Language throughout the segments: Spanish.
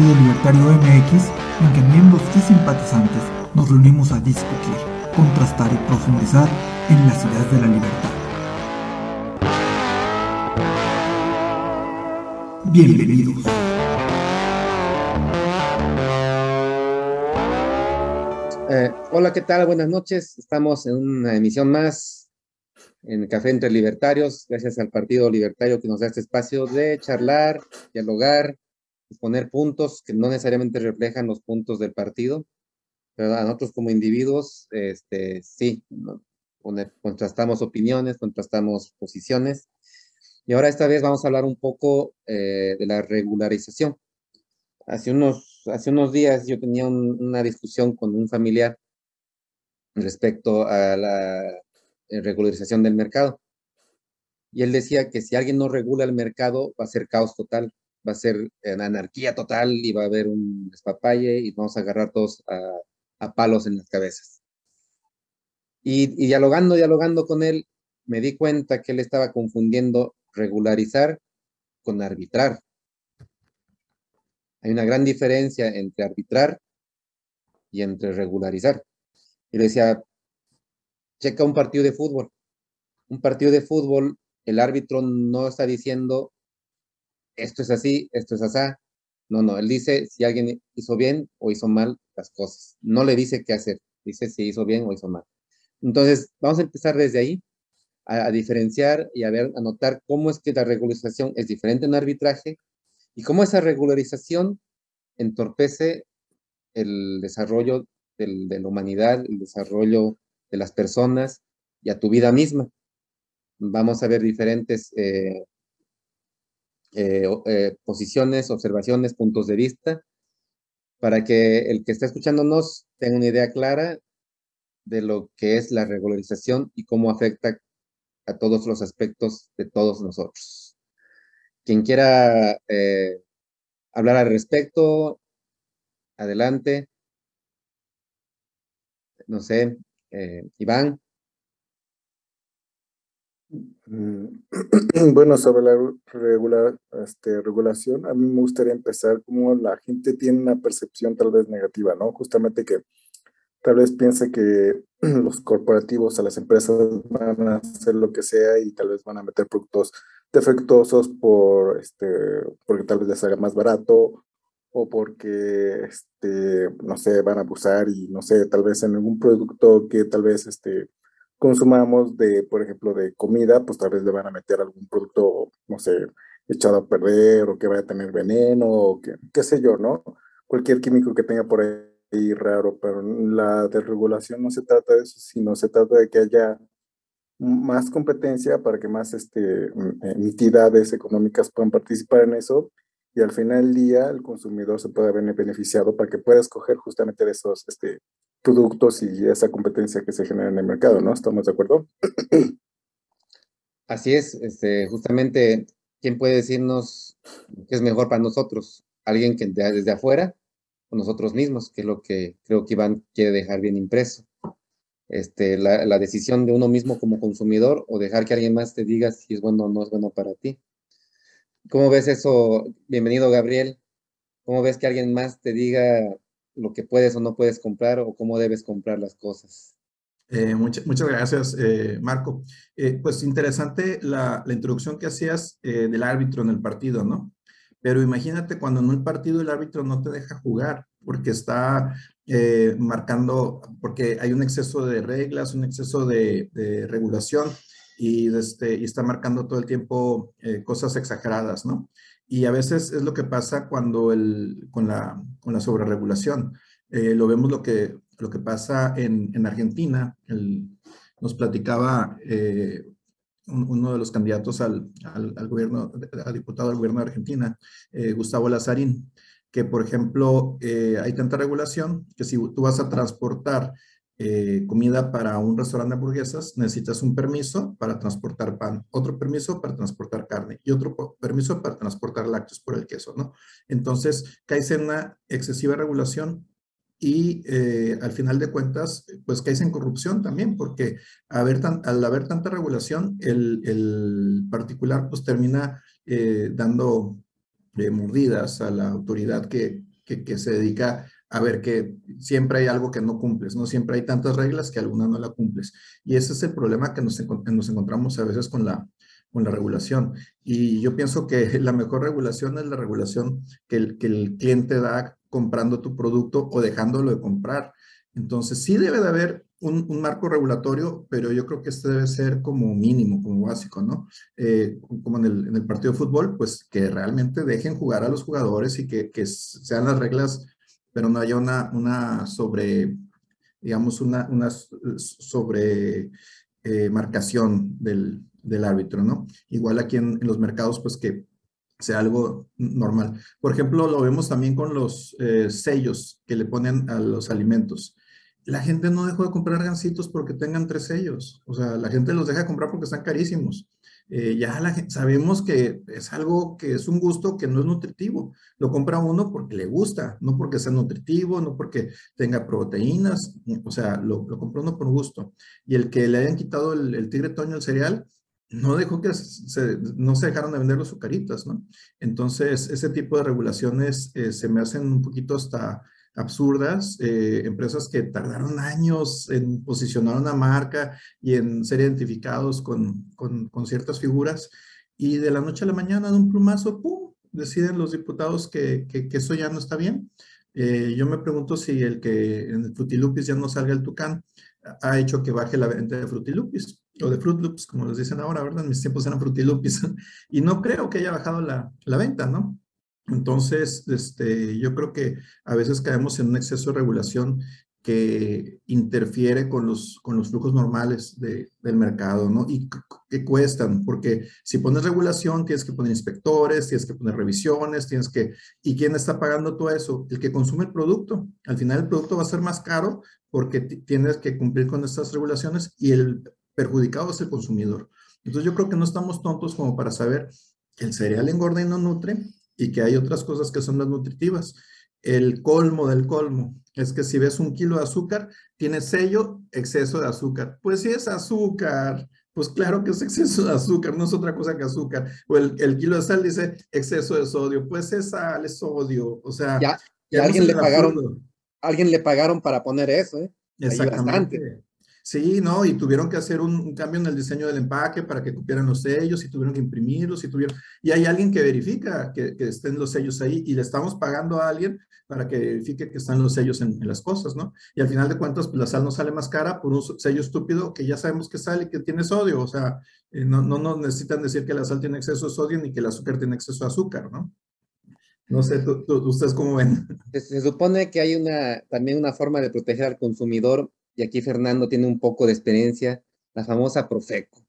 Partido Libertario MX en que miembros y simpatizantes nos reunimos a discutir, contrastar y profundizar en las ideas de la libertad. Bienvenidos. Eh, hola, ¿qué tal? Buenas noches. Estamos en una emisión más en Café entre Libertarios, gracias al Partido Libertario que nos da este espacio de charlar, dialogar, poner puntos que no necesariamente reflejan los puntos del partido, pero a nosotros como individuos, este, sí, contrastamos opiniones, contrastamos posiciones. Y ahora esta vez vamos a hablar un poco eh, de la regularización. Hace unos, hace unos días yo tenía un- una discusión con un familiar respecto a la eh, regularización del mercado. Y él decía que si alguien no regula el mercado, va a ser caos total, va a ser en anarquía total y va a haber un despapalle y vamos a agarrar todos a, a palos en las cabezas. Y, y dialogando, dialogando con él, me di cuenta que él estaba confundiendo regularizar con arbitrar. Hay una gran diferencia entre arbitrar y entre regularizar. Y le decía, checa un partido de fútbol. Un partido de fútbol, el árbitro no está diciendo, esto es así, esto es así. No, no, él dice si alguien hizo bien o hizo mal las cosas. No le dice qué hacer, dice si hizo bien o hizo mal. Entonces, vamos a empezar desde ahí a, diferenciar y a ver, a notar cómo es que la regularización es diferente en arbitraje y cómo esa regularización entorpece el desarrollo del- de la humanidad, el desarrollo de las personas y a tu vida misma. Vamos a ver diferentes eh, eh, eh, posiciones, observaciones, puntos de vista, para que el que está escuchándonos tenga una idea clara de lo que es la regularización y cómo afecta a todos los aspectos de todos nosotros. Quien quiera eh, hablar al respecto, adelante. No sé, Iván. Mm, Bueno, sobre la regular, este, regulación, a mí me gustaría empezar como la gente tiene una percepción tal vez negativa, ¿no? Justamente que tal vez piense que los corporativos a las empresas van a hacer lo que sea y tal vez van a meter productos defectuosos por, este, porque tal vez les haga más barato o porque, este, no sé, van a abusar y no sé, tal vez en algún producto que tal vez, este, consumamos de, por ejemplo, de comida, pues tal vez le van a meter algún producto, no sé, echado a perder o que vaya a tener veneno o que, qué sé yo, ¿no? Cualquier químico que tenga por ahí raro, pero la desregulación no se trata de eso, sino se trata de que haya más competencia para que más este, eh, entidades económicas puedan participar en eso y al final del día el consumidor se pueda ver beneficiado para que pueda escoger justamente de esos este, productos y esa competencia que se genera en el mercado, ¿no? ¿Estamos de acuerdo? Así es, este, justamente, ¿quién puede decirnos qué es mejor para nosotros? ¿Alguien que de- desde afuera o nosotros mismos? Que es lo que creo que Iván quiere dejar bien impreso. Este, la, la decisión de uno mismo como consumidor o dejar que alguien más te diga si es bueno o no es bueno para ti. ¿Cómo ves eso? Bienvenido, Gabriel. ¿Cómo ves que alguien más te diga lo que puedes o no puedes comprar o cómo debes comprar las cosas? Eh, mucha- muchas gracias, eh, Marco. Eh, pues interesante la, la introducción que hacías del árbitro en el partido, ¿no? Pero imagínate cuando en un partido el árbitro no te deja jugar porque está marcando, porque hay un exceso de reglas, un exceso de, de regulación y, este, y está marcando todo el tiempo cosas exageradas, ¿no? Y a veces es lo que pasa cuando el, con, la, con la sobreregulación. Eh, lo vemos lo que, lo que pasa en, en Argentina. El, nos platicaba eh, un, uno de los candidatos al, al, al, gobierno, a diputado del gobierno de Argentina, eh, Gustavo Lazarín, que, por ejemplo, eh, hay tanta regulación que si tú vas a transportar eh, comida para un restaurante de hamburguesas, necesitas un permiso para transportar pan, otro permiso para transportar carne y otro permiso para transportar lácteos por el queso, ¿no? Entonces, caes en una excesiva regulación y eh, al final de cuentas, pues caes en corrupción también, porque al haber tanta regulación, el, particular pues termina eh, dando mordidas a la autoridad que, que se dedica a ver que siempre hay algo que no cumples, ¿no? Siempre hay tantas reglas que alguna no la cumples. Y ese es el problema que nos, nos encontramos a veces con la, con la regulación. Y yo pienso que la mejor regulación es la regulación que el, que el cliente da comprando tu producto o dejándolo de comprar. Entonces, sí debe de haber un, un, marco regulatorio, pero yo creo que este debe ser como mínimo, como básico, ¿no? Eh, como en el, en el, partido de fútbol, pues que realmente dejen jugar a los jugadores y que, que sean las reglas pero no haya una, una sobre, digamos, una, sobre eh, marcación del, del, árbitro, ¿no? Igual aquí en, los mercados, pues que sea algo normal. Por ejemplo, lo vemos también con los eh, sellos que le ponen a los alimentos. La gente no dejó de comprar gancitos porque tengan tres sellos. O sea, la gente los deja de comprar porque están carísimos. Eh, ya la sabemos que es algo que es un gusto que no es nutritivo. Lo compra uno porque le gusta, no porque sea nutritivo, no porque tenga proteínas, o sea, lo, lo compra uno por gusto. Y el que le hayan quitado el, tigre toño al cereal, no dejó que se, no se dejaron de vender los azucaritas, ¿no? Entonces, ese tipo de regulaciones eh, se me hacen un poquito hasta absurdas, eh, empresas que tardaron años en posicionar una marca y en ser identificados con, con, ciertas figuras, y de la noche a la mañana, de un plumazo, ¡pum!, deciden los diputados que, que, eso ya no está bien. Eh, yo me pregunto si el que en el Frutilupis ya no salga el tucán ha hecho que baje la venta de Frutilupis o de Fruit como les dicen ahora, ¿verdad? Mis tiempos eran Frutilupis y no creo que haya bajado la, la venta, ¿no? Entonces, este, yo creo que a veces caemos en un exceso de regulación que interfiere con los, con los flujos normales de, del mercado, ¿no? Y que cuestan, porque si pones regulación, tienes que poner inspectores, tienes que poner revisiones, tienes que... ¿Y quién está pagando todo eso? El que consume el producto. Al final el producto va a ser más caro porque tienes que cumplir con estas regulaciones y el perjudicado es el consumidor. Entonces yo creo que no estamos tontos como para saber que el cereal engorda y no nutre, y que hay otras cosas que son las nutritivas. El colmo del colmo es que si ves un kilo de azúcar, tiene sello exceso de azúcar. Pues si es azúcar, pues claro que es exceso de azúcar, no es otra cosa que azúcar. O el, el kilo de sal dice exceso de sodio, pues es sal, es sodio. O sea, ya, alguien le pagaron, alguien le pagaron para poner eso, ¿eh? Exactamente. Sí, ¿no? Y tuvieron que hacer un, cambio en el diseño del empaque para que cupieran los sellos y tuvieron que imprimirlos y tuvieron... Y hay alguien que verifica que, estén los sellos ahí y le estamos pagando a alguien para que verifique que están los sellos en, las cosas, ¿no? Y al final de cuentas, pues la sal no sale más cara por un sello estúpido que ya sabemos que sale y que tiene sodio. O sea, eh, no, no nos necesitan decir que la sal tiene exceso de sodio ni que el azúcar tiene exceso de azúcar, ¿no? No sé, ¿ustedes cómo ven? Se, supone que hay una, también una forma de proteger al consumidor y aquí Fernando tiene un poco de experiencia, la famosa Profeco.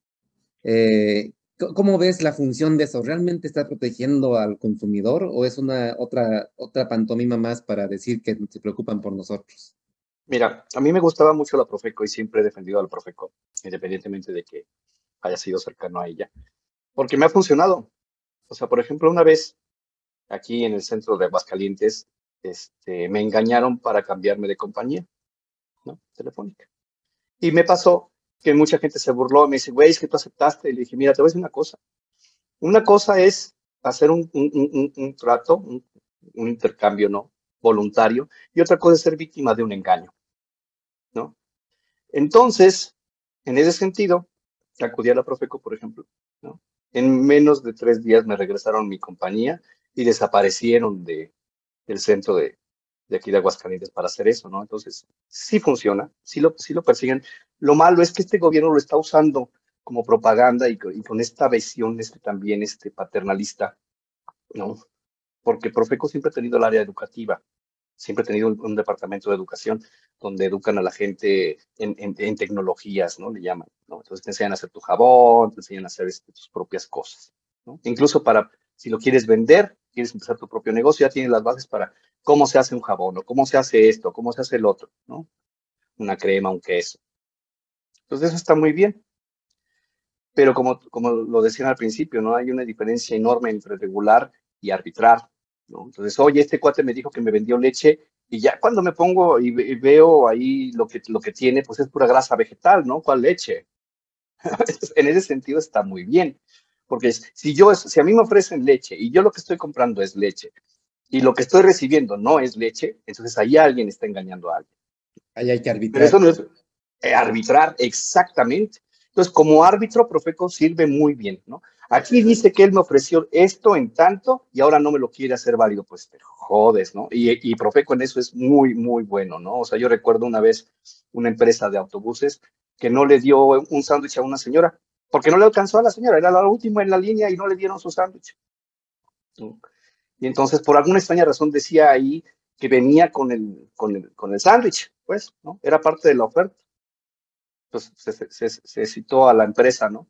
Eh, ¿Cómo ves la función de eso? ¿Realmente está protegiendo al consumidor o es una otra, otra pantomima más para decir que se preocupan por nosotros? Mira, a mí me gustaba mucho la Profeco y siempre he defendido a la Profeco, independientemente de que haya sido cercano a ella, porque me ha funcionado. O sea, por ejemplo, una vez aquí en el centro de Aguascalientes, este, me engañaron para cambiarme de compañía. ¿No? Telefónica. Y me pasó que mucha gente se burló, me dice, güey, es que tú aceptaste. Y le dije, mira, te voy a decir una cosa. Una cosa es hacer un, un, un, trato, un, intercambio, ¿no? Voluntario. Y otra cosa es ser víctima de un engaño, ¿no? Entonces, en ese sentido, acudí a la Profeco, por ejemplo. En menos de tres días me regresaron mi compañía y desaparecieron de, del centro de, de aquí de Aguascalientes para hacer eso, ¿no? Entonces, sí funciona, sí lo, sí lo persiguen. Lo malo es que este gobierno lo está usando como propaganda y, con esta visión este, también este, paternalista, ¿no? Porque Profeco siempre ha tenido el área educativa, siempre ha tenido un, departamento de educación donde educan a la gente en, tecnologías, ¿no? Le llaman, ¿no? Entonces te enseñan a hacer tu jabón, te enseñan a hacer este, tus propias cosas, ¿no? Incluso para Si lo quieres vender, quieres empezar tu propio negocio, ya tienes las bases para cómo se hace un jabón, o cómo se hace esto, cómo se hace el otro, ¿no? Una crema, un queso. Entonces eso está muy bien. Pero como, como lo decían al principio, ¿no? Hay una diferencia enorme entre regular y arbitrar, ¿no? Entonces, oye, este cuate me dijo que me vendió leche y ya cuando me pongo y, veo ahí lo que, lo que tiene, pues es pura grasa vegetal, ¿no? ¿Cuál leche? en ese sentido está muy bien. Porque si yo, si a mí me ofrecen leche y yo lo que estoy comprando es leche y lo que estoy recibiendo no es leche, entonces ahí alguien está engañando a alguien. Ahí hay que arbitrar. Pero eso no es eh, arbitrar exactamente. Entonces, como árbitro, Profeco sirve muy bien, ¿no? Aquí dice que él me ofreció esto en tanto y ahora no me lo quiere hacer válido, pues te jodes, ¿no? Y, y Profeco en eso es muy, muy bueno, ¿no? O sea, yo recuerdo una vez una empresa de autobuses que no le dio un sándwich a una señora, porque no le alcanzó a la señora, era la última en la línea y no le dieron su sándwich. Y entonces, por alguna extraña razón, decía ahí que venía con el, con el, con el sándwich, pues, ¿no? Era parte de la oferta. Entonces, se, se, citó a la empresa, ¿no?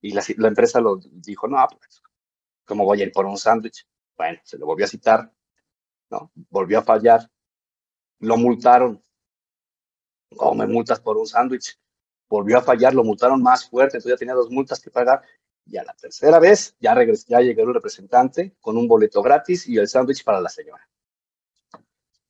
Y la, la, empresa lo dijo, no, pues, ¿cómo voy a ir por un sándwich? Bueno, se lo volvió a citar, ¿no? Volvió a fallar. Lo multaron. ¿Cómo me multas por un sándwich? Volvió a fallar, lo multaron más fuerte, entonces ya tenía dos multas que pagar. Y a la tercera vez ya, regresó, ya llegó el representante con un boleto gratis y el sándwich para la señora.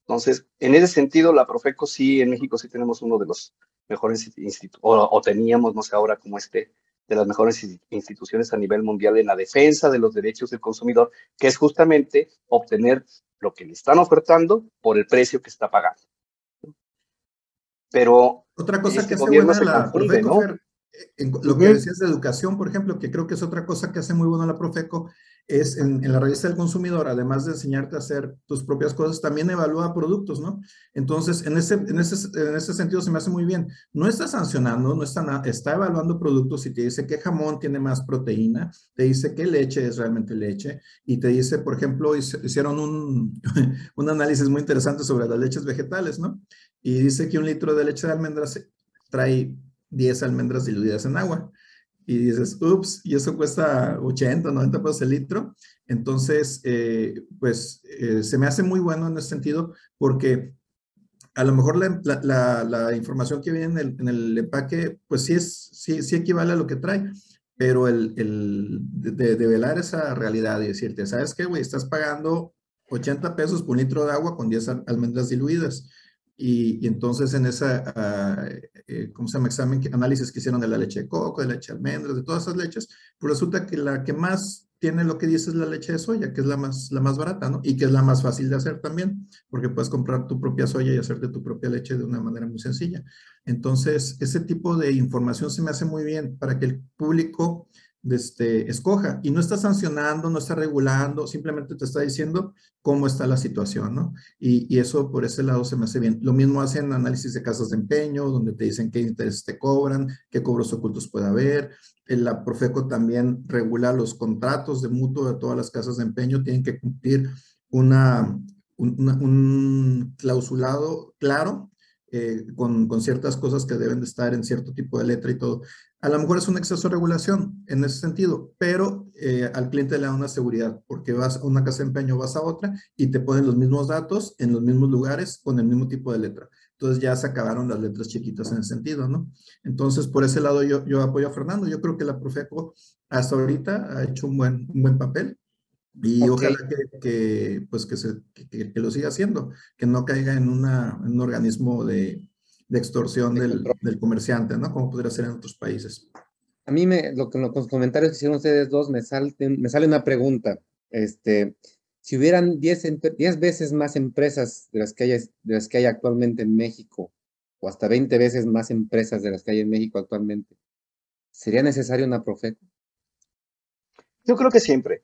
Entonces, en ese sentido, la Profeco sí, en México sí tenemos uno de los mejores institutos, o, teníamos, no sé ahora como este, de las mejores instituciones a nivel mundial en la defensa de los derechos del consumidor, que es justamente obtener lo que le están ofertando por el precio que está pagando. Pero otra cosa este que hace buena la Profeco, lo que decías de educación, por ejemplo, que creo que es otra cosa que hace muy buena la Profeco, es en, la revista del consumidor, además de enseñarte a hacer tus propias cosas, también evalúa productos, ¿no? Entonces, en ese, en ese, en ese sentido se me hace muy bien. No está sancionando, no está, está evaluando productos y te dice qué jamón tiene más proteína, te dice qué leche es realmente leche y te dice, por ejemplo, hicieron un, un análisis muy interesante sobre las leches vegetales, ¿no? Y dice que un litro de leche de almendras trae 10 almendras diluidas en agua y dices, ups, y eso cuesta 80, 90 pesos el litro. Entonces, eh, pues eh, se me hace muy bueno en ese sentido porque a lo mejor la, la, información que viene en el, en el, empaque, pues sí, es, sí, sí equivale a lo que trae, pero el, el de, de, velar esa realidad y decirte, ¿sabes qué, güey? Estás pagando 80 pesos por un litro de agua con 10 almendras diluidas. Y, entonces en esa, ah, eh, ¿cómo se llama? Examen, análisis que hicieron de la leche de coco, de leche de almendras, de todas esas leches, pues resulta que la que más tiene lo que dice es la leche de soya, que es la más, la más barata, ¿no? Y que es la más fácil de hacer también, porque puedes comprar tu propia soya y hacerte tu propia leche de una manera muy sencilla. Entonces, ese tipo de información se me hace muy bien para que el público este, escoja y no está sancionando, no está regulando, simplemente te está diciendo cómo está la situación, ¿no? Y, eso por ese lado se me hace bien. Lo mismo hacen análisis de casas de empeño, donde te dicen qué intereses te cobran, qué cobros ocultos puede haber. La Profeco también regula los contratos de mutuo de todas las casas de empeño, tienen que cumplir una, un clausulado claro eh, con, con, ciertas cosas que deben de estar en cierto tipo de letra y todo. A lo mejor es un exceso de regulación en ese sentido, pero eh, al cliente le da una seguridad porque vas a una casa de empeño, vas a otra y te ponen los mismos datos en los mismos lugares con el mismo tipo de letra. Entonces ya se acabaron las letras chiquitas en ese sentido, ¿no? Entonces, por ese lado yo, yo apoyo a Fernando. Yo creo que la Profeco hasta ahorita ha hecho un buen, un buen papel y ojalá que, pues que, se, que, lo siga haciendo, que no caiga en, una, en un organismo de, de extorsión del, del, comerciante, ¿no? Como podría ser en otros países. A mí, me, lo que los comentarios que hicieron ustedes dos, me, salten, me sale una pregunta. Este, si hubieran 10 veces más empresas de las, que hay, de las que hay actualmente en México, o hasta 20 veces más empresas de las que hay en México actualmente, ¿sería necesario una Profeco? Yo creo que siempre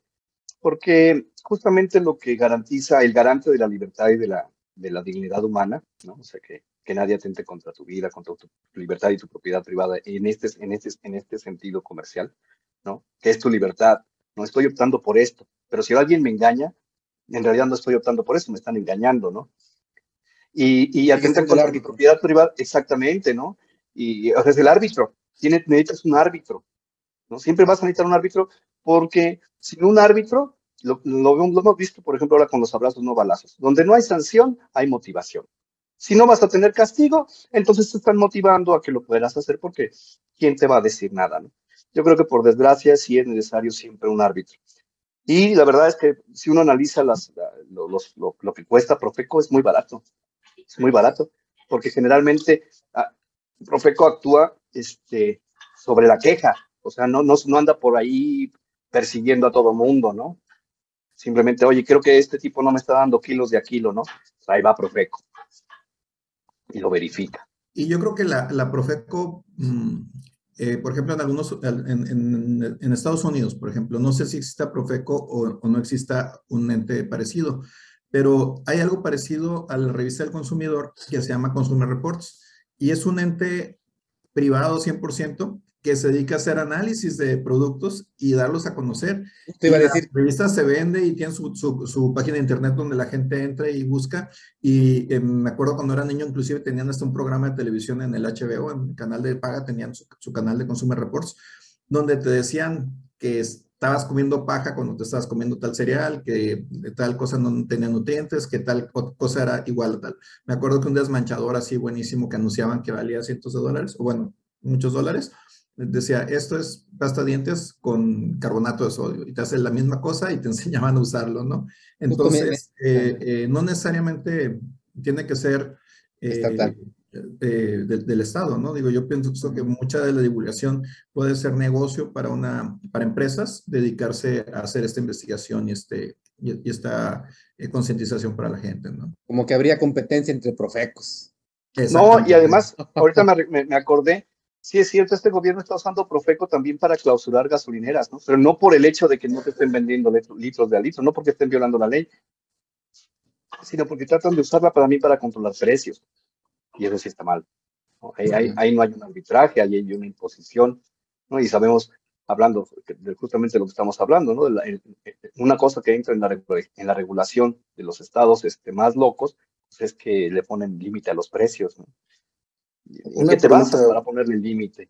porque justamente lo que garantiza el garante de la libertad y de la, de la dignidad humana, ¿no? O sea, que, que nadie atente contra tu vida, contra tu, libertad y tu propiedad privada en este, en, este, en este sentido comercial, ¿no? Que es tu libertad. No estoy optando por esto, pero si alguien me engaña, en realidad no estoy optando por eso, me están engañando, ¿no? Y, y atentan contra mi propiedad privada, exactamente, ¿no? Y o sea, es el árbitro, Tiene, necesitas un árbitro, ¿no? Siempre vas a necesitar un árbitro porque sin un árbitro, lo, lo, hemos visto, por ejemplo, ahora con los abrazos no balazos. Donde no hay sanción, hay motivación. Si no vas a tener castigo, entonces te están motivando a que lo puedas hacer porque ¿quién te va a decir nada? ¿no? Yo creo que por desgracia sí es necesario siempre un árbitro. Y la verdad es que si uno analiza las, lo, lo, que cuesta Profeco es muy barato. Es muy barato porque generalmente ah, Profeco actúa este, sobre la queja. O sea, no, no, no anda por ahí persiguiendo a todo mundo, ¿no? Simplemente, oye, creo que este tipo no me está dando kilos de a kilo, ¿no? Ahí va Profeco y lo verifica. Y yo creo que la, Profeco, mm, eh, por ejemplo, en algunos, en, en, Estados Unidos, por ejemplo, no sé si exista Profeco o, o, no exista un ente parecido, pero hay algo parecido a la revista del consumidor que se llama Consumer Reports y es un ente privado 100% que se dedica a hacer análisis de productos y darlos a conocer. Te iba a decir. La revista se vende y tiene su, su, página de internet donde la gente entra y busca. Y eh, me acuerdo cuando era niño, inclusive tenían hasta un programa de televisión en el HBO, en el canal de paga, tenían su, su canal de Consumer Reports, donde te decían que estabas comiendo paja cuando te estabas comiendo tal cereal, que tal cosa no tenía nutrientes, que tal cosa era igual a tal. Me acuerdo que un desmanchador así buenísimo que anunciaban que valía cientos de dólares, o bueno, muchos dólares, decía, esto es pasta de dientes con carbonato de sodio y te hace la misma cosa y te enseñaban a usarlo, ¿no? Entonces, eh, eh, no necesariamente tiene que ser eh, del Estado, ¿no? Digo, yo pienso que mucha de la divulgación puede ser negocio para, una, para empresas, dedicarse a hacer esta investigación y, este, y, esta concientización para la gente, ¿no? Como que habría competencia entre profecos. No, y además, ahorita me, me acordé, sí es cierto, este gobierno está usando Profeco también para clausurar gasolineras, ¿no? Pero no por el hecho de que no te estén vendiendo litros de a litro, no porque estén violando la ley, sino porque tratan de usarla para mí para controlar precios. Y eso sí está mal. Ahí, ahí, no hay un arbitraje, ahí hay una imposición, ¿no? Y sabemos, hablando de justamente lo que estamos hablando, ¿no? una cosa que entra en la, en la regulación de los estados este, más locos pues es que le ponen límite a los precios, ¿no? Qué te basas para ponerle el límite?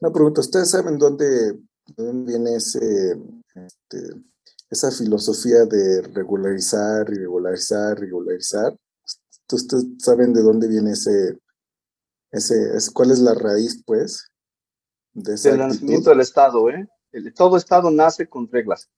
Una pregunta, ¿ustedes saben dónde, viene ese, este, esa filosofía de regularizar, regularizar, regularizar? ¿Ustedes saben de dónde viene ese, ese, cuál es la raíz, pues? De ese nacimiento del Estado, ¿eh? todo Estado nace con reglas.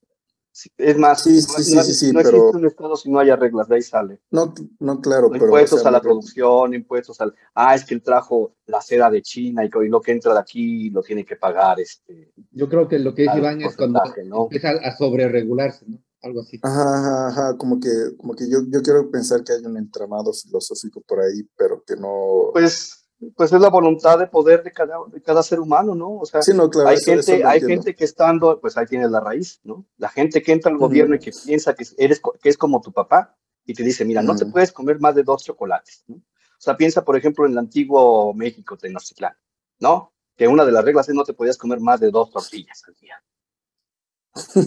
Es más, sí, sí, no, sí, sí, no pero... existe un Estado si no haya reglas, de ahí sale. No, no claro, pero... Impuestos a la producción, impuestos al... Ah, es que él trajo la seda de China y, lo que entra de aquí lo tiene que pagar. Este, Yo creo que lo que dice Iván es cuando ¿no? empieza a sobreregularse, ¿no? Algo así. Ajá, ajá, ajá, como que, como que yo, yo quiero pensar que hay un entramado filosófico por ahí, pero que no... Pues pues es la voluntad de poder de cada, de cada ser humano, ¿no? O sea, hay, gente, hay gente que estando, pues ahí tienes la raíz, ¿no? La gente que entra al gobierno y que piensa que, eres, que es como tu papá y te dice, mira, no te puedes comer más de dos chocolates, ¿no? O sea, piensa, por ejemplo, en el antiguo México, Tenochtitlán, ¿no? Que una de las reglas es no te podías comer más de dos tortillas al día.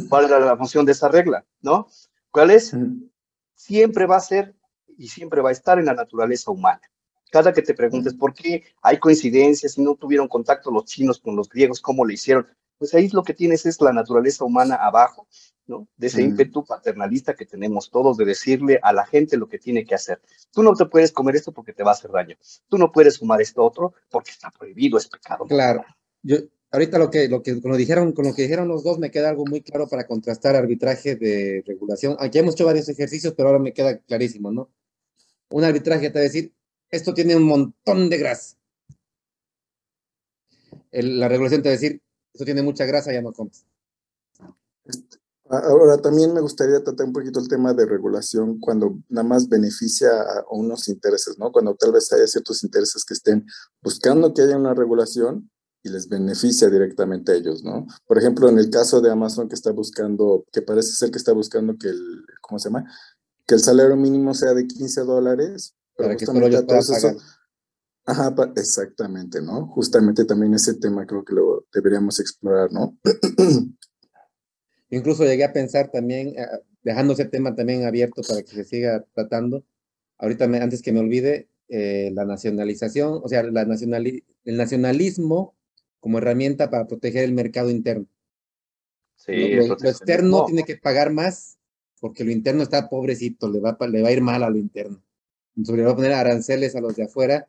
¿Cuál era la función de esa regla, no? ¿Cuál es? Siempre va a ser y siempre va a estar en la naturaleza humana cada que te preguntes por qué hay coincidencias si no tuvieron contacto los chinos con los griegos, cómo lo hicieron, pues ahí lo que tienes es la naturaleza humana abajo, ¿no? De ese ímpetu paternalista que tenemos todos de decirle a la gente lo que tiene que hacer. Tú no te puedes comer esto porque te va a hacer daño. Tú no puedes fumar esto otro porque está prohibido, es pecado. Claro. Yo, ahorita lo que, lo que con lo dijeron, con lo que dijeron los dos me queda algo muy claro para contrastar arbitraje de regulación. Aquí hemos hecho varios ejercicios, pero ahora me queda clarísimo, ¿no? Un arbitraje te va a decir, esto tiene un montón de grasa. la regulación te va a decir, esto tiene mucha grasa, ya no comes. Ahora, también me gustaría tratar un poquito el tema de regulación cuando nada más beneficia a unos intereses, ¿no? Cuando tal vez haya ciertos intereses que estén buscando que haya una regulación y les beneficia directamente a ellos, ¿no? Por ejemplo, en el caso de Amazon que está buscando, que parece ser que está buscando que el, ¿cómo se llama? Que el salario mínimo sea de 15 dólares para que solo yo pueda pagar. Ajá, exactamente, ¿no? Justamente también ese tema creo que lo deberíamos explorar, ¿no? Incluso llegué a pensar también, eh, dejando ese tema también abierto para que se siga tratando, ahorita antes que me olvide, eh, la nacionalización, o sea, la el nacionalismo como herramienta para proteger el mercado interno. Sí, lo, externo tiene que pagar más porque lo interno está pobrecito, le va, le va a ir mal a lo interno. Le va a poner aranceles a los de afuera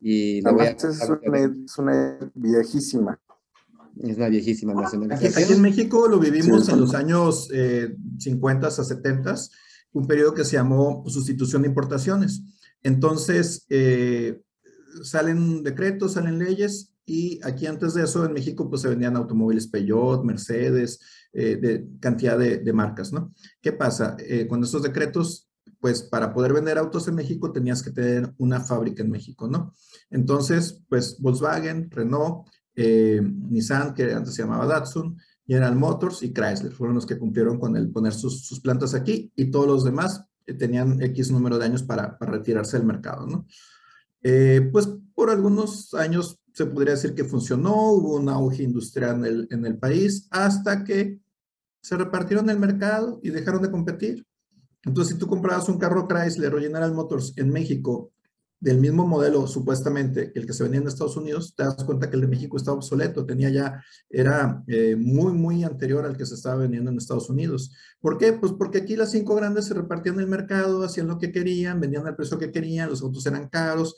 y le voy a... Es una, es una viejísima. Es una viejísima Aquí, nacionalización. aquí en México lo vivimos Sí. en los años eh, 50 a 70, un periodo que se llamó sustitución de importaciones. Entonces, eh, salen decretos, salen leyes, y aquí antes de eso en México pues se vendían automóviles Peugeot, Mercedes, eh, de cantidad de, de marcas, ¿no? ¿Qué pasa? Eh, con estos decretos, pues para poder vender autos en México tenías que tener una fábrica en México, ¿no? Entonces, pues Volkswagen, Renault, eh, Nissan, que antes se llamaba Datsun, General Motors y Chrysler fueron los que cumplieron con el poner sus, plantas aquí y todos los demás eh, tenían X número de años para, retirarse del mercado, ¿no? Eh, pues por algunos años se podría decir que funcionó, hubo un auge industrial en el país hasta que se repartieron el mercado y dejaron de competir. Entonces, si tú comprabas un carro Chrysler o General Motors en México del mismo modelo, supuestamente, que el que se vendía en Estados Unidos, te das cuenta que el de México estaba obsoleto, tenía ya, era eh, muy, muy anterior al que se estaba vendiendo en Estados Unidos. ¿Por qué? Pues porque aquí las cinco grandes se repartían el mercado, hacían lo que querían, vendían al precio que querían, los autos eran caros.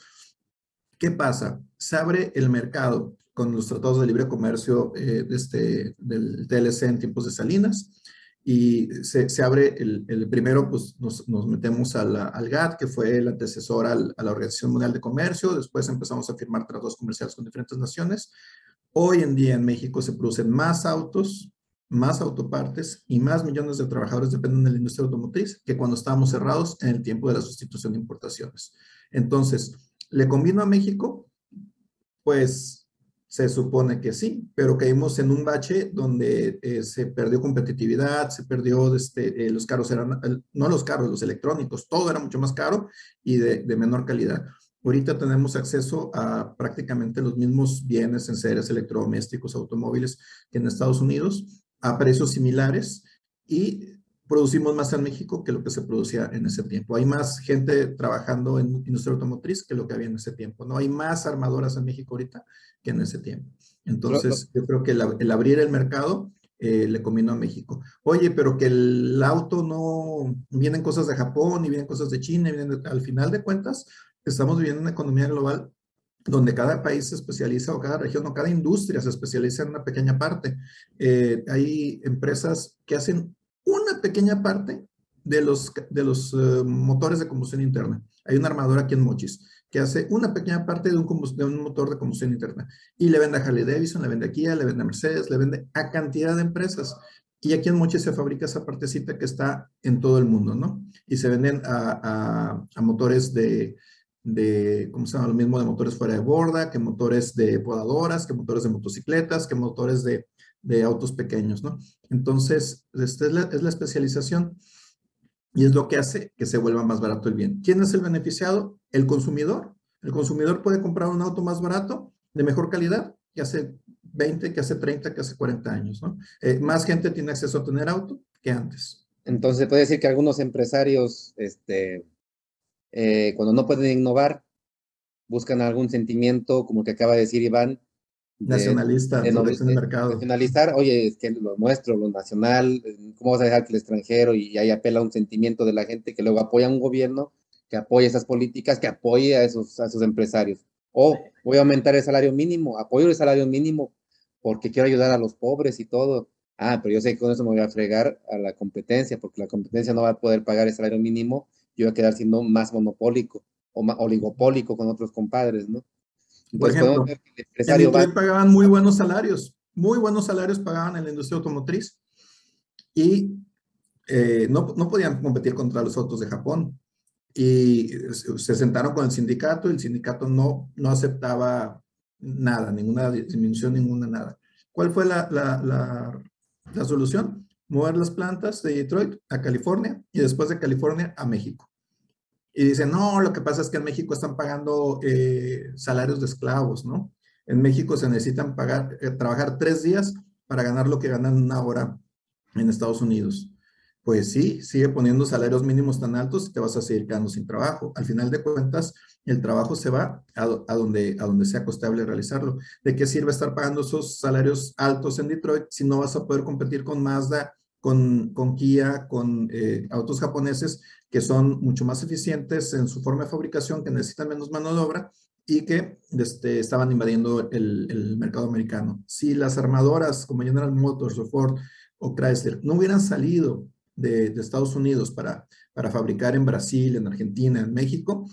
¿Qué pasa? Se abre el mercado con los tratados de libre comercio eh, de este, del TLC en tiempos de Salinas y se, se abre el, el, primero, pues nos, nos metemos a la, al GATT, que fue el antecesor al, a la Organización Mundial de Comercio, después empezamos a firmar tratados comerciales con diferentes naciones. Hoy en día en México se producen más autos, más autopartes y más millones de trabajadores dependen de la industria automotriz que cuando estábamos cerrados en el tiempo de la sustitución de importaciones. Entonces, ¿le convino a México? Pues se supone que sí, pero caímos en un bache donde eh, se perdió competitividad, se perdió, este, eh, los carros eran, no los carros, los electrónicos, todo era mucho más caro y de, de, menor calidad. Ahorita tenemos acceso a prácticamente los mismos bienes en seres electrodomésticos, automóviles que en Estados Unidos, a precios similares y producimos más en México que lo que se producía en ese tiempo. Hay más gente trabajando en industria automotriz que lo que había en ese tiempo, ¿no? Hay más armadoras en México ahorita que en ese tiempo. Entonces, yo creo que el, el abrir el mercado eh, le combinó a México. Oye, pero que el auto no, vienen cosas de Japón y vienen cosas de China, y vienen de, al final de cuentas, estamos viviendo una economía global donde cada país se especializa o cada región o cada industria se especializa en una pequeña parte. Eh, hay empresas que hacen una pequeña parte de los, de los uh, motores de combustión interna. Hay una armadora aquí en Mochis que hace una pequeña parte de un, de un, motor de combustión interna y le vende a Harley Davidson, le vende a Kia, le vende a Mercedes, le vende a cantidad de empresas. Y aquí en Mochis se fabrica esa partecita que está en todo el mundo, ¿no? Y se venden a, a, a motores de, de, ¿cómo se llama? Lo mismo de motores fuera de borda, que motores de podadoras, que motores de motocicletas, que motores de, de autos pequeños, ¿no? Entonces, esta es la, es la, especialización y es lo que hace que se vuelva más barato el bien. ¿Quién es el beneficiado? El consumidor. El consumidor puede comprar un auto más barato, de mejor calidad, que hace 20, que hace 30, que hace 40 años, ¿no? Eh, más gente tiene acceso a tener auto que antes. Entonces, se puede decir que algunos empresarios, este, eh, cuando no pueden innovar, buscan algún sentimiento, como que acaba de decir Iván, nacionalista, de, de, de, de mercado. nacionalizar, oye, es que lo nuestro, lo nacional, ¿cómo vas a dejar que el extranjero y ahí apela un sentimiento de la gente que luego apoya a un gobierno que apoye esas políticas, que apoye a esos, a esos empresarios? O voy a aumentar el salario mínimo, apoyo el salario mínimo porque quiero ayudar a los pobres y todo. Ah, pero yo sé que con eso me voy a fregar a la competencia, porque la competencia no va a poder pagar el salario mínimo, yo voy a quedar siendo más monopólico o más oligopólico con otros compadres, ¿no? Por ejemplo, ver que el empresario en va... pagaban muy buenos salarios, muy buenos salarios pagaban en la industria automotriz y eh, no, no podían competir contra los autos de Japón. Y se sentaron con el sindicato y el sindicato no, no aceptaba nada, ninguna disminución, ninguna nada. ¿Cuál fue la, la, la, la solución? Mover las plantas de Detroit a California y después de California a México. Y dicen, no, lo que pasa es que en México están pagando eh, salarios de esclavos, ¿no? En México se necesitan pagar, eh, trabajar tres días para ganar lo que ganan una hora en Estados Unidos. pues sí, sigue poniendo salarios mínimos tan altos y te vas a seguir quedando sin trabajo. Al final de cuentas, el trabajo se va a, donde, a donde sea costable realizarlo. ¿De qué sirve estar pagando esos salarios altos en Detroit si no vas a poder competir con Mazda, con, con Kia, con eh, autos japoneses que son mucho más eficientes en su forma de fabricación, que necesitan menos mano de obra y que este, estaban invadiendo el, mercado americano? Si las armadoras como General Motors o Ford o Chrysler no hubieran salido de, Estados Unidos para, fabricar en Brasil, en Argentina, en México,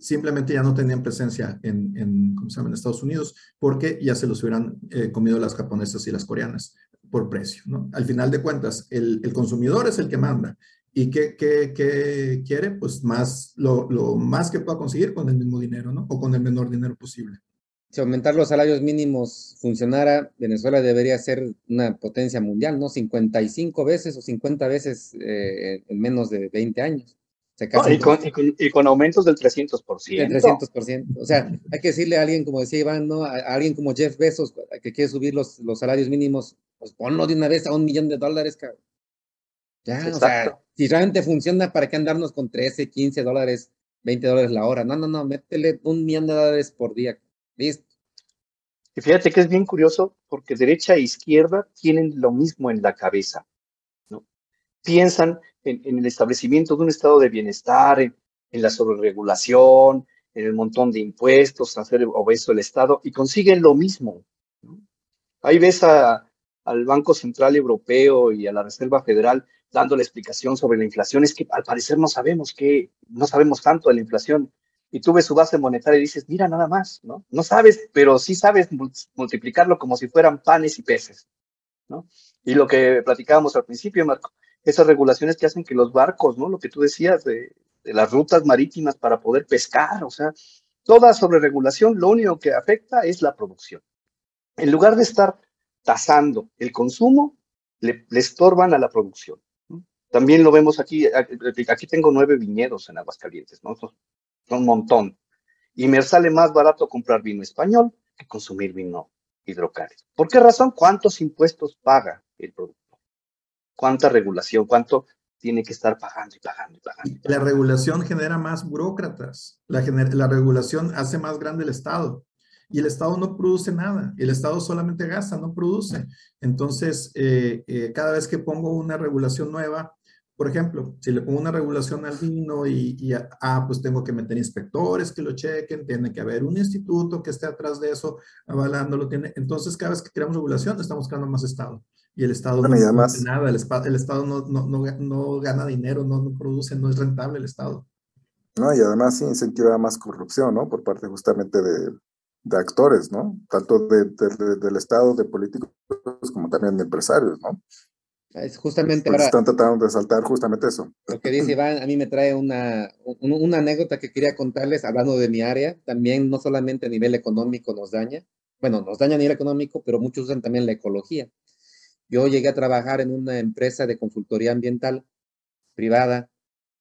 simplemente ya no tenían presencia en Estados Unidos porque ya se los hubieran eh, comido las japonesas y las coreanas por precio. ¿no? Al final de cuentas, el, el consumidor es el que manda. ¿Y qué, qué, qué quiere? Pues más, lo, lo, más que pueda conseguir con el mismo dinero, ¿no? O con el menor dinero posible si aumentar los salarios mínimos funcionara, Venezuela debería ser una potencia mundial, ¿no? 55 veces o 50 veces eh, en menos de 20 años. y, con, y, con, aumentos del 300%. Del 300%. O sea, hay que decirle a alguien, como decía Iván, ¿no? A, alguien como Jeff Bezos, que quiere subir los, los salarios mínimos, pues ponlo de una vez a un millón de dólares, cabrón. Ya, o sea, si realmente funciona, ¿para qué andarnos con 13, 15 dólares, 20 dólares la hora? No, no, no, métele un millón de dólares por día. Listo. Y fíjate que es bien curioso porque derecha e izquierda tienen lo mismo en la cabeza. ¿no? Piensan en, el establecimiento de un estado de bienestar, en, la sobreregulación, en el montón de impuestos, hacer obeso el Estado y consiguen lo mismo. Ahí ves al Banco Central Europeo y a la Reserva Federal dando la explicación sobre la inflación. Es que al parecer no sabemos qué, no sabemos tanto de la inflación y tú ves su base monetaria y dices, mira nada más, ¿no? No sabes, pero sí sabes multiplicarlo como si fueran panes y peces, ¿no? Y lo que platicábamos al principio, Marco, esas regulaciones que hacen que los barcos, ¿no? Lo que tú decías de, de las rutas marítimas para poder pescar, o sea, toda sobreregulación lo único que afecta es la producción. En lugar de estar tasando el consumo, le, estorban a la producción. También lo vemos aquí, aquí tengo nueve viñedos en Aguascalientes, ¿no? un montón. Y me sale más barato comprar vino español que consumir vino hidrocálido. ¿Por qué razón? ¿Cuántos impuestos paga el producto? ¿Cuánta regulación? ¿Cuánto tiene que estar pagando y pagando y pagando? La regulación genera más burócratas. La regulación hace más grande el Estado y el Estado no produce nada. El Estado solamente gasta, no produce. Entonces, eh, eh, cada vez que pongo una regulación nueva, por ejemplo, si le pongo una regulación al vino y, ah, pues tengo que meter inspectores que lo chequen, tiene que haber un instituto que esté atrás de eso avalándolo. Tiene, entonces, cada vez que creamos regulación, estamos creando más Estado. Y el Estado no hace nada, el, el Estado no, no, no, gana dinero, no, produce, no es rentable el Estado. No, y además incentiva más corrupción, ¿no? Por parte justamente de, de actores, ¿no? Tanto de, del Estado, de políticos, como también de empresarios, ¿no? Es justamente ahora. Están tratando de saltar justamente eso. Lo que dice Iván, a mí me trae una, una anécdota que quería contarles hablando de mi área. También, no solamente a nivel económico nos daña, bueno, nos daña a nivel económico, pero muchos usan también la ecología. Yo llegué a trabajar en una empresa de consultoría ambiental privada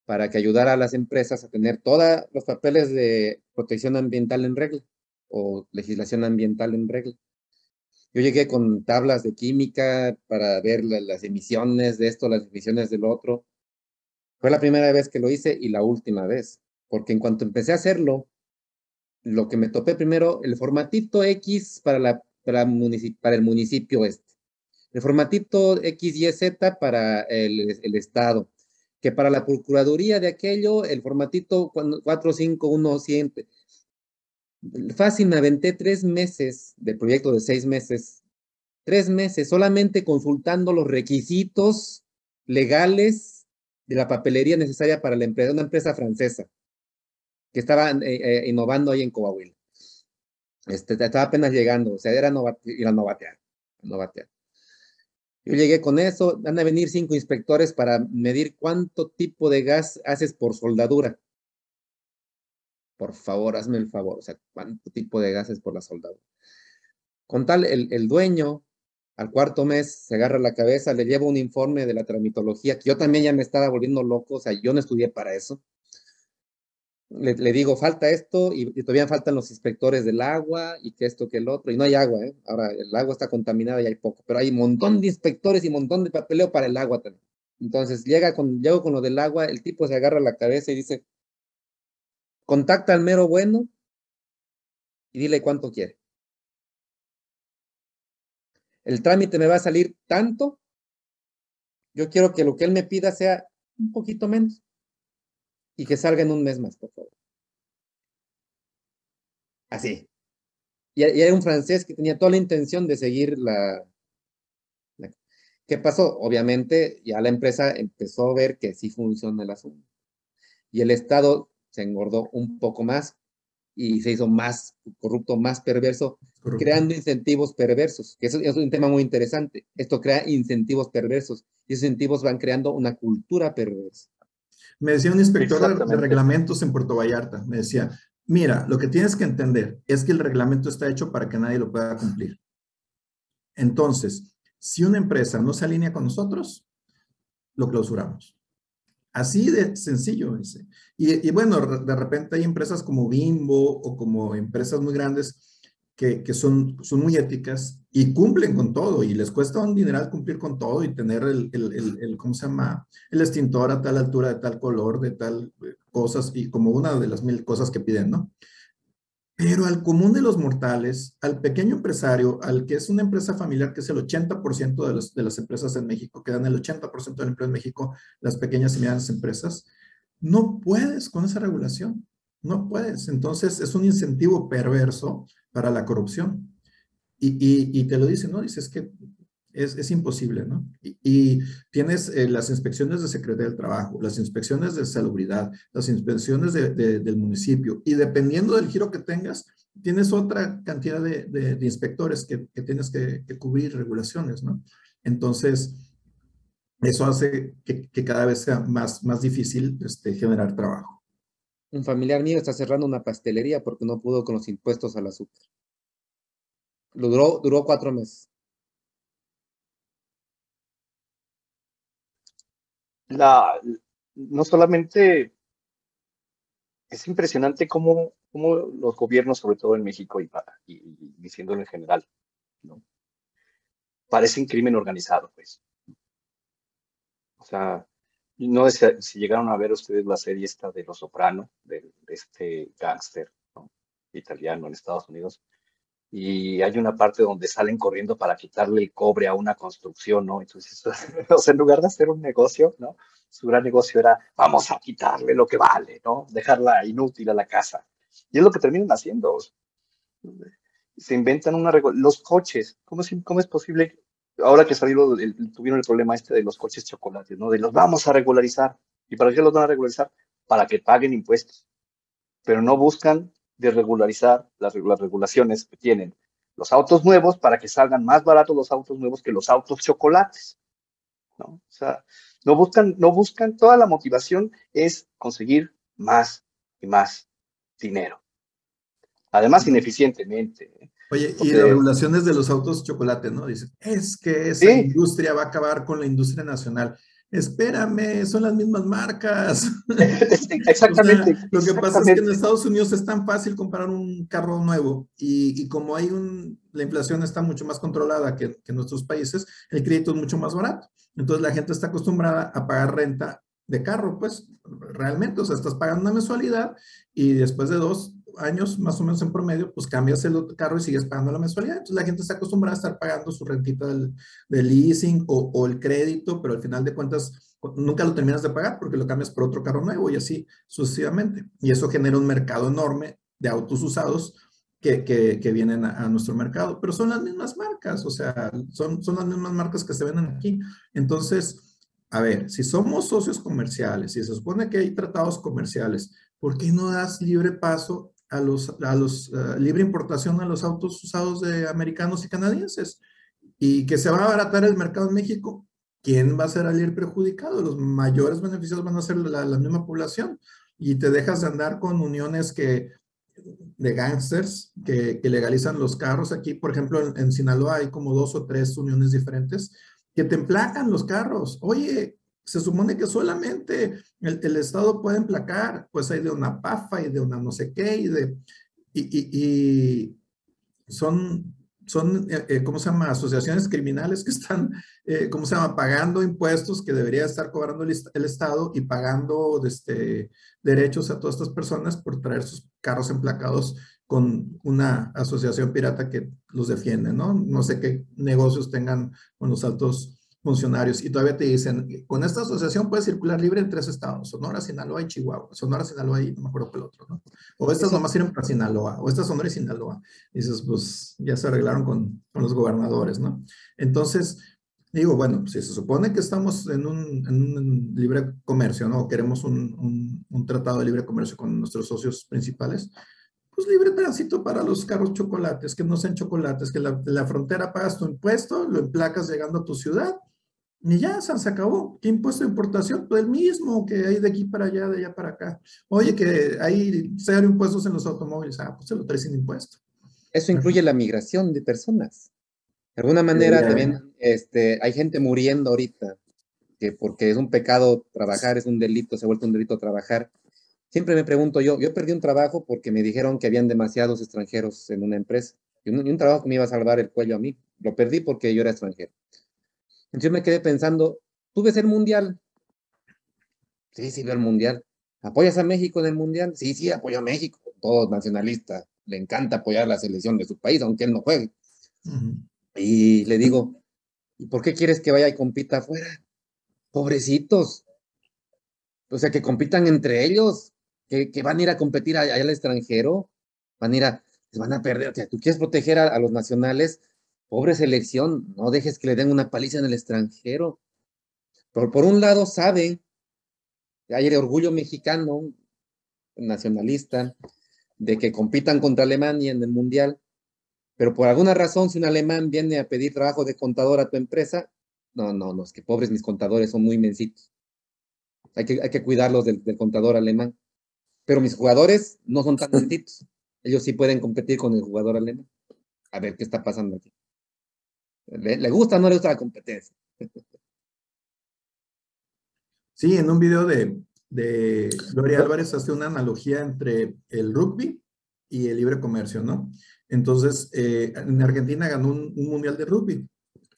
para que ayudara a las empresas a tener todos los papeles de protección ambiental en regla o legislación ambiental en regla. Yo llegué con tablas de química para ver las emisiones de esto, las emisiones del otro. Fue la primera vez que lo hice y la última vez, porque en cuanto empecé a hacerlo, lo que me topé primero, el formatito X para, la, para, el municipio este, el formatito X, Y, Z para el, el Estado, que para la Procuraduría de aquello, el formatito 451 Fácil, me aventé tres meses del proyecto de seis meses, tres meses solamente consultando los requisitos legales de la papelería necesaria para la empresa, una empresa francesa que estaba eh, eh, innovando ahí en Coahuila. Este, estaba apenas llegando, o sea, era novatear. Yo llegué con eso, van a venir cinco inspectores para medir cuánto tipo de gas haces por soldadura por favor, hazme el favor, o sea, cuánto tipo de gases por la soldadura. Con tal, el, el dueño al cuarto mes se agarra la cabeza, le lleva un informe de la tramitología, que yo también ya me estaba volviendo loco, o sea, yo no estudié para eso. Le, digo, falta esto y, todavía faltan los inspectores del agua y que esto, que el otro, y no hay agua, ¿eh? Ahora, el agua está contaminada y hay poco, pero hay un montón de inspectores y un montón de papeleo para el agua también. Entonces llega con, llego con lo del agua, el tipo se agarra la cabeza y dice, contacta al mero bueno y dile cuánto quiere. El trámite me va a salir tanto, yo quiero que lo que él me pida sea un poquito menos y que salga en un mes más, por favor. Así. Y, era un francés que tenía toda la intención de seguir la, ¿Qué pasó? Obviamente ya la empresa empezó a ver que sí funciona el asunto. Y el Estado se engordó un poco más y se hizo más corrupto, más perverso, creando incentivos perversos, que eso, es un tema muy interesante. Esto crea incentivos perversos y esos incentivos van creando una cultura perversa. Me decía un inspector de reglamentos en Puerto Vallarta, me decía, mira, lo que tienes que entender es que el reglamento está hecho para que nadie lo pueda cumplir. Entonces, si una empresa no se alinea con nosotros, lo clausuramos. Así de sencillo ese. Y, bueno, de repente hay empresas como Bimbo o como empresas muy grandes que, son, son muy éticas y cumplen con todo y les cuesta un dineral cumplir con todo y tener el, el, el, ¿cómo se llama? El extintor a tal altura, de tal color, de tal eh, cosas y como una de las mil cosas que piden, ¿no? Pero al común de los mortales, al pequeño empresario, al que es una empresa familiar, que es el 80% de, los, de las empresas en México, que dan el 80% del empleo en México, las pequeñas y medianas empresas, no puedes con esa regulación, no puedes. Entonces es un incentivo perverso para la corrupción. Y, y, y te lo dicen, ¿no? Dices que es, imposible, ¿no? Y, tienes eh, las inspecciones de Secretaría del Trabajo, las inspecciones de salubridad, las inspecciones del municipio, y dependiendo del giro que tengas, tienes otra cantidad de, inspectores que, tienes que, cubrir regulaciones, ¿no? Entonces, eso hace que, cada vez sea más, más difícil este, generar trabajo. Un familiar mío está cerrando una pastelería porque no pudo con los impuestos al azúcar. Lo duró, duró cuatro meses. La, no solamente es impresionante cómo, cómo, los gobiernos, sobre todo en México y, diciéndolo en general, ¿no? parecen crimen organizado, pues. O sea, no sé si llegaron a ver ustedes la serie esta de Los Soprano, de, este gángster italiano en Estados Unidos, y hay una parte donde salen corriendo para quitarle el cobre a una construcción, ¿no? Entonces, o sea, en lugar de hacer un negocio, ¿no? Su gran negocio era, vamos a quitarle lo que vale, ¿no? Dejarla inútil a la casa. Y es lo que terminan haciendo. Se inventan una... Los coches, ¿cómo es, cómo es posible? Ahora que salieron, el, tuvieron el problema este de los coches chocolates, ¿no? De los vamos a regularizar. ¿Y para qué los van a regularizar? Para que paguen impuestos. Pero no buscan de regularizar las, regulaciones que tienen los autos nuevos para que salgan más baratos los autos nuevos que los autos chocolates. ¿no? O sea, no buscan, no buscan, toda la motivación es conseguir más y más dinero. Además, ineficientemente. ¿eh? Oye, y las regulaciones de los autos chocolates, ¿no? Dicen, es que esa industria va a acabar con la industria nacional espérame, son las mismas marcas. Exactamente. lo que pasa es que en Estados Unidos es tan fácil comprar un carro nuevo y, como hay un, la inflación está mucho más controlada que, que, en nuestros países, el crédito es mucho más barato. Entonces la gente está acostumbrada a pagar renta de carro, pues realmente, o sea, estás pagando una mensualidad y después de dos, años, más o menos en promedio, pues cambias el carro y sigues pagando la mensualidad. Entonces la gente está acostumbrada a estar pagando su rentita del, leasing o, o, el crédito, pero al final de cuentas nunca lo terminas de pagar porque lo cambias por otro carro nuevo y así sucesivamente. Y eso genera un mercado enorme de autos usados que, que, que vienen a, a, nuestro mercado, pero son las mismas marcas, o sea, son, son las mismas marcas que se venden aquí. Entonces, a ver, si somos socios comerciales, si se supone que hay tratados comerciales, ¿por qué no das libre paso a los, a los eh, libre importación a los autos usados de americanos y canadienses y que se va a abaratar el mercado en México, ¿quién va a ser el perjudicado? Los mayores beneficios van a ser la, misma población y te dejas de andar con uniones que de gangsters que, que legalizan los carros. Aquí, por ejemplo, en, en, Sinaloa hay como dos o tres uniones diferentes que te emplacan los carros. Oye, se supone que solamente el, Estado puede emplacar, pues hay de una PAFA y de una no sé qué, y de, y, son, son, eh, eh, ¿cómo se llama? Asociaciones criminales que están, eh, ¿cómo se llama? Pagando impuestos que debería estar cobrando el, el, Estado y pagando este, derechos a todas estas personas por traer sus carros emplacados con una asociación pirata que los defiende, ¿no? No sé qué negocios tengan con los altos funcionarios y todavía te dicen, con esta asociación puedes circular libre en tres estados, Sonora, Sinaloa y Chihuahua, Sonora, Sinaloa y no me acuerdo el otro, ¿no? O estas nomás sirven para Sinaloa, o estas Sonora y Sinaloa. Y dices, pues ya se arreglaron con, con los gobernadores, ¿no? Entonces, digo, bueno, si se supone que estamos en un, en un libre comercio, ¿no? Queremos un, un, un, tratado de libre comercio con nuestros socios principales, pues libre tránsito para los carros chocolates, que no sean chocolates, que la, la frontera pagas tu impuesto, lo emplacas llegando a tu ciudad y ya se acabó. ¿Qué impuesto de importación? Pues el mismo que hay de aquí para allá, de allá para acá. Oye, que hay cero impuestos en los automóviles. Ah, pues se lo trae sin impuesto. Eso incluye la migración de personas. De alguna manera también este, hay gente muriendo ahorita, que porque es un pecado trabajar, es un delito, se ha vuelto un delito trabajar. Siempre me pregunto yo, yo perdí un trabajo porque me dijeron que habían demasiados extranjeros en una empresa. Y un, y un trabajo que me iba a salvar el cuello a mí. Lo perdí porque yo era extranjero. Entonces me quedé pensando, ¿tú ves el mundial? Sí, sí veo el mundial. ¿Apoyas a México en el mundial? Sí, sí, apoyo a México. Todo nacionalista. Le encanta apoyar la selección de su país, aunque él no juegue. Uh -huh. Y le digo, ¿y por qué quieres que vaya y compita afuera? Pobrecitos. O sea, que compitan entre ellos, que, van a ir a competir allá al extranjero, van a ir a, van a perder. O sea, tú quieres proteger a, los nacionales, Pobre selección, no dejes que le den una paliza en el extranjero. Por, por un lado, sabe, hay el orgullo mexicano, nacionalista, de que compitan contra Alemania en el Mundial, pero por alguna razón, si un alemán viene a pedir trabajo de contador a tu empresa, no, no, no, es que pobres mis contadores son muy mensitos. Hay que, hay que cuidarlos del contador alemán. Pero mis jugadores no son tan mensitos. Ellos sí pueden competir con el jugador alemán. A ver qué está pasando aquí. ¿Le, le gusta o no le gusta la competencia? Sí, en un video de, de Gloria Álvarez hace una analogía entre el rugby y el libre comercio, ¿no? Entonces, eh, en Argentina ganó un, un, mundial de rugby.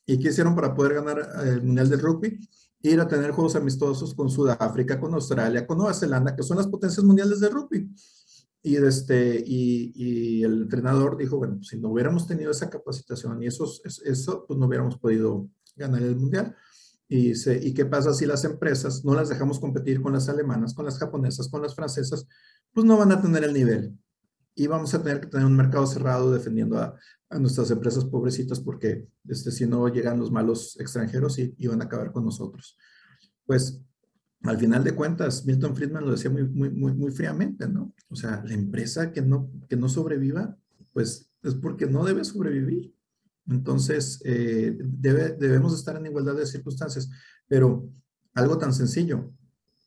¿Y qué hicieron para poder ganar el mundial de rugby? Ir a tener juegos amistosos con Sudáfrica, con Australia, con Nueva Zelanda, que son las potencias mundiales de rugby. Y, este, y, el entrenador dijo, bueno, pues si no hubiéramos tenido esa capacitación y eso, eso pues no hubiéramos podido ganar el mundial. Y, se, ¿Y qué pasa si las empresas no las dejamos competir con las alemanas, con las japonesas, con las francesas? Pues no van a tener el nivel. Y vamos a tener que tener un mercado cerrado defendiendo a, a nuestras empresas pobrecitas porque este, si no llegan los malos extranjeros y, y van a acabar con nosotros. Pues al final de cuentas, Milton Friedman lo decía muy, muy, muy, muy fríamente, ¿no? O sea, la empresa que no, que no sobreviva, pues es porque no debe sobrevivir. Entonces, eh, debe, debemos estar en igualdad de circunstancias. Pero algo tan sencillo,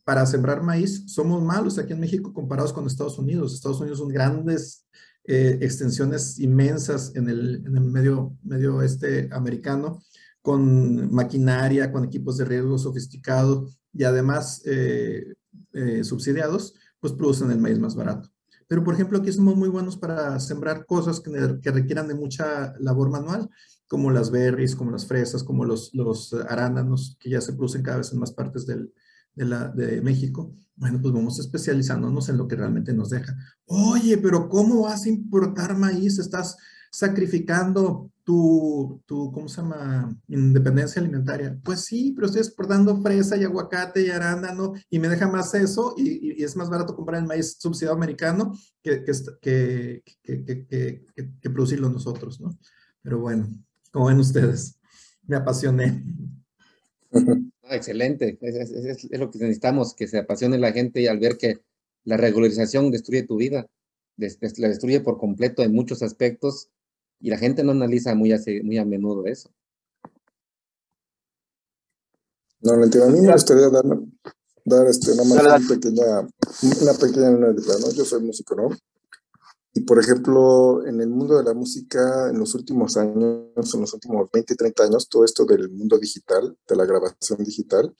para sembrar maíz somos malos aquí en México comparados con Estados Unidos. Estados Unidos son grandes eh, extensiones inmensas en el, medio, medio oeste americano, con maquinaria, con equipos de riesgo sofisticados, y además eh, eh, subsidiados, pues producen el maíz más barato. Pero, por ejemplo, aquí somos muy buenos para sembrar cosas que, que, requieran de mucha labor manual, como las berries, como las fresas, como los, los arándanos, que ya se producen cada vez en más partes del, de, la, de México. Bueno, pues vamos especializándonos en lo que realmente nos deja. Oye, pero ¿cómo vas a importar maíz? Estás sacrificando tu, tu, ¿cómo se llama? Independencia alimentaria. Pues sí, pero estoy exportando fresa y aguacate y arándano y me deja más eso y, es más barato comprar el maíz subsidiado americano que, que, que, que, producirlo nosotros, ¿no? Pero bueno, como ven ustedes, me apasioné. excelente, es, es, es, es, lo que necesitamos, que se apasione la gente al ver que la regularización destruye tu vida, la destruye por completo en muchos aspectos y la gente no analiza muy a, muy a menudo eso. No, entiendo. A mí me gustaría dar, dar este, nada más una pequeña, una pequeña ¿no? Yo soy músico, ¿no? Y por ejemplo, en el mundo de la música, en los últimos años, en los últimos 20, 30 años, todo esto del mundo digital, de la grabación digital,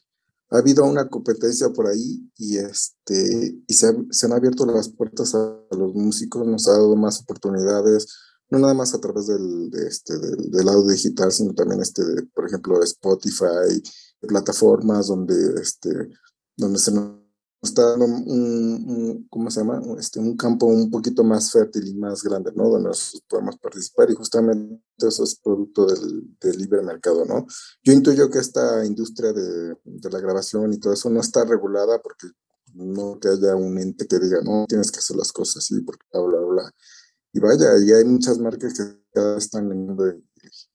ha habido una competencia por ahí y, este, y se, han abierto las puertas a los músicos, nos ha dado más oportunidades, no nada más a través del, de este, del, lado digital, sino también, este, por ejemplo, Spotify, plataformas donde, este, donde se nos está dando un, ¿cómo se llama? Este, un campo un poquito más fértil y más grande, ¿no? Donde nosotros podemos participar y justamente eso es producto del, del libre mercado, ¿no? Yo intuyo que esta industria de, de, la grabación y todo eso no está regulada porque no que haya un ente que diga, no, tienes que hacer las cosas así, porque bla, bla, bla. Y vaya, y hay muchas marcas que ya están en,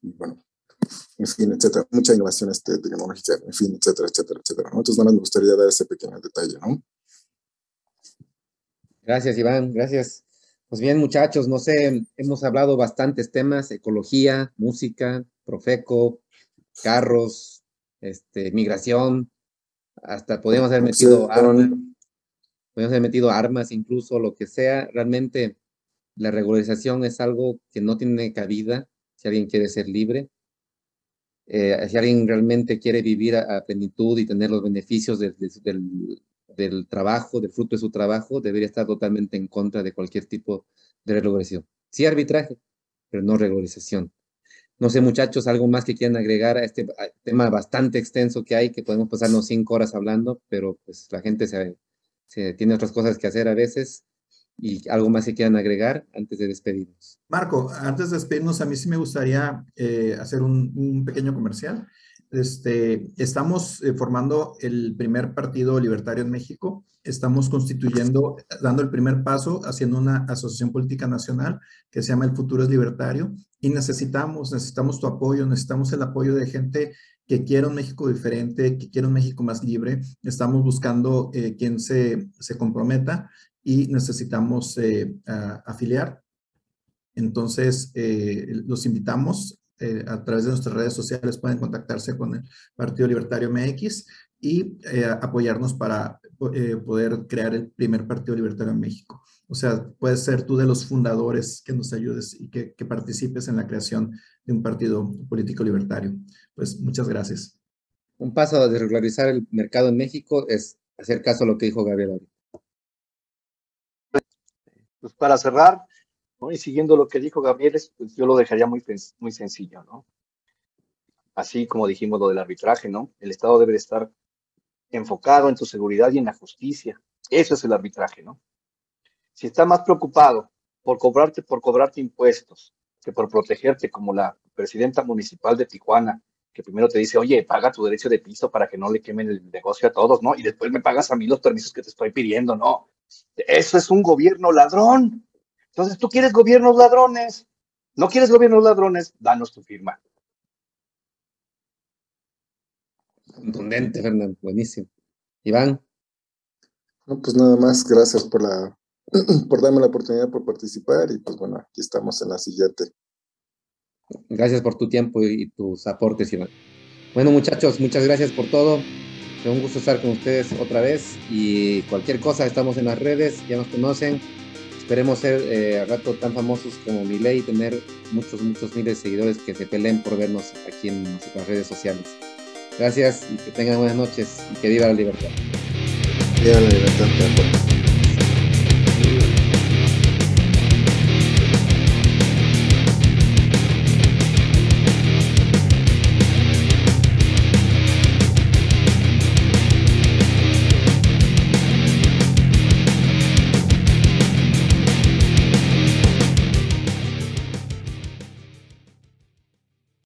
y, bueno, en fin, etcétera, mucha innovación este, tecnológica, en fin, etcétera, etcétera, etcétera. Entonces, nada más me gustaría dar ese pequeño detalle, ¿no? Gracias, Iván, gracias. Pues bien, muchachos, no sé, hemos hablado bastantes temas, ecología, música, Profeco, carros, este, migración, hasta podemos haber metido armas, podemos haber metido armas incluso, lo que sea, realmente la regularización es algo que no tiene cabida si alguien quiere ser libre, eh, si alguien realmente quiere vivir a, plenitud y tener los beneficios del, trabajo, del fruto de su trabajo, debería estar totalmente en contra de cualquier tipo de regularización. Sí arbitraje, pero no regularización. No sé, muchachos, algo más que quieran agregar a este tema bastante extenso que hay, que podemos pasarnos cinco horas hablando, pero pues la gente tiene otras cosas que hacer a veces y algo más que quieran agregar antes de despedirnos. Marco, antes de despedirnos, a mí sí me gustaría eh, hacer un, pequeño comercial. Este, estamos eh, formando el primer partido libertario en México. Estamos constituyendo, dando el primer paso, haciendo una asociación política nacional que se llama El Futuro es Libertario. Y necesitamos, necesitamos tu apoyo, necesitamos el apoyo de gente que quiera un México diferente, que quiera un México más libre. Estamos buscando eh, quien se, se comprometa y necesitamos eh, afiliar. Entonces, eh, los invitamos eh, a través de nuestras redes sociales, pueden contactarse con el Partido Libertario MX y apoyarnos para poder crear el primer Partido Libertario en México. O sea, puedes ser tú de los fundadores que nos ayudes y que, participes en la creación de un partido político libertario. Pues muchas gracias. Un paso de regularizar el mercado en México es hacer caso a lo que dijo Gabriel pues para cerrar, y siguiendo lo que dijo Gabriel, pues yo lo dejaría muy, muy sencillo, ¿no? Así como dijimos lo del arbitraje, ¿no? El Estado debe estar enfocado en tu seguridad y en la justicia. Eso es el arbitraje, ¿no? Si está más preocupado por cobrarte, por cobrarte impuestos que por protegerte como la presidenta municipal de Tijuana, que primero te dice, oye, paga tu derecho de piso para que no le quemen el negocio a todos, ¿no? Y después me pagas a mí los permisos que te estoy pidiendo, ¿no? Eso es un gobierno ladrón. Entonces, tú quieres gobiernos ladrones. No quieres gobiernos ladrones, danos tu firma. Contundente, Fernando. Buenísimo. Iván. No, pues nada más, gracias por la por darme la oportunidad por participar y pues bueno, aquí estamos en la siguiente. Gracias por tu tiempo y tus aportes, Iván. Bueno, muchachos, muchas gracias por todo. Fue un gusto estar con ustedes otra vez y cualquier cosa, estamos en las redes, ya nos conocen. Esperemos ser eh, rato tan famosos como Miley y tener muchos, muchos miles de seguidores que se peleen por vernos aquí en nuestras redes sociales. Gracias y que tengan buenas noches y que viva la libertad. Viva la libertad,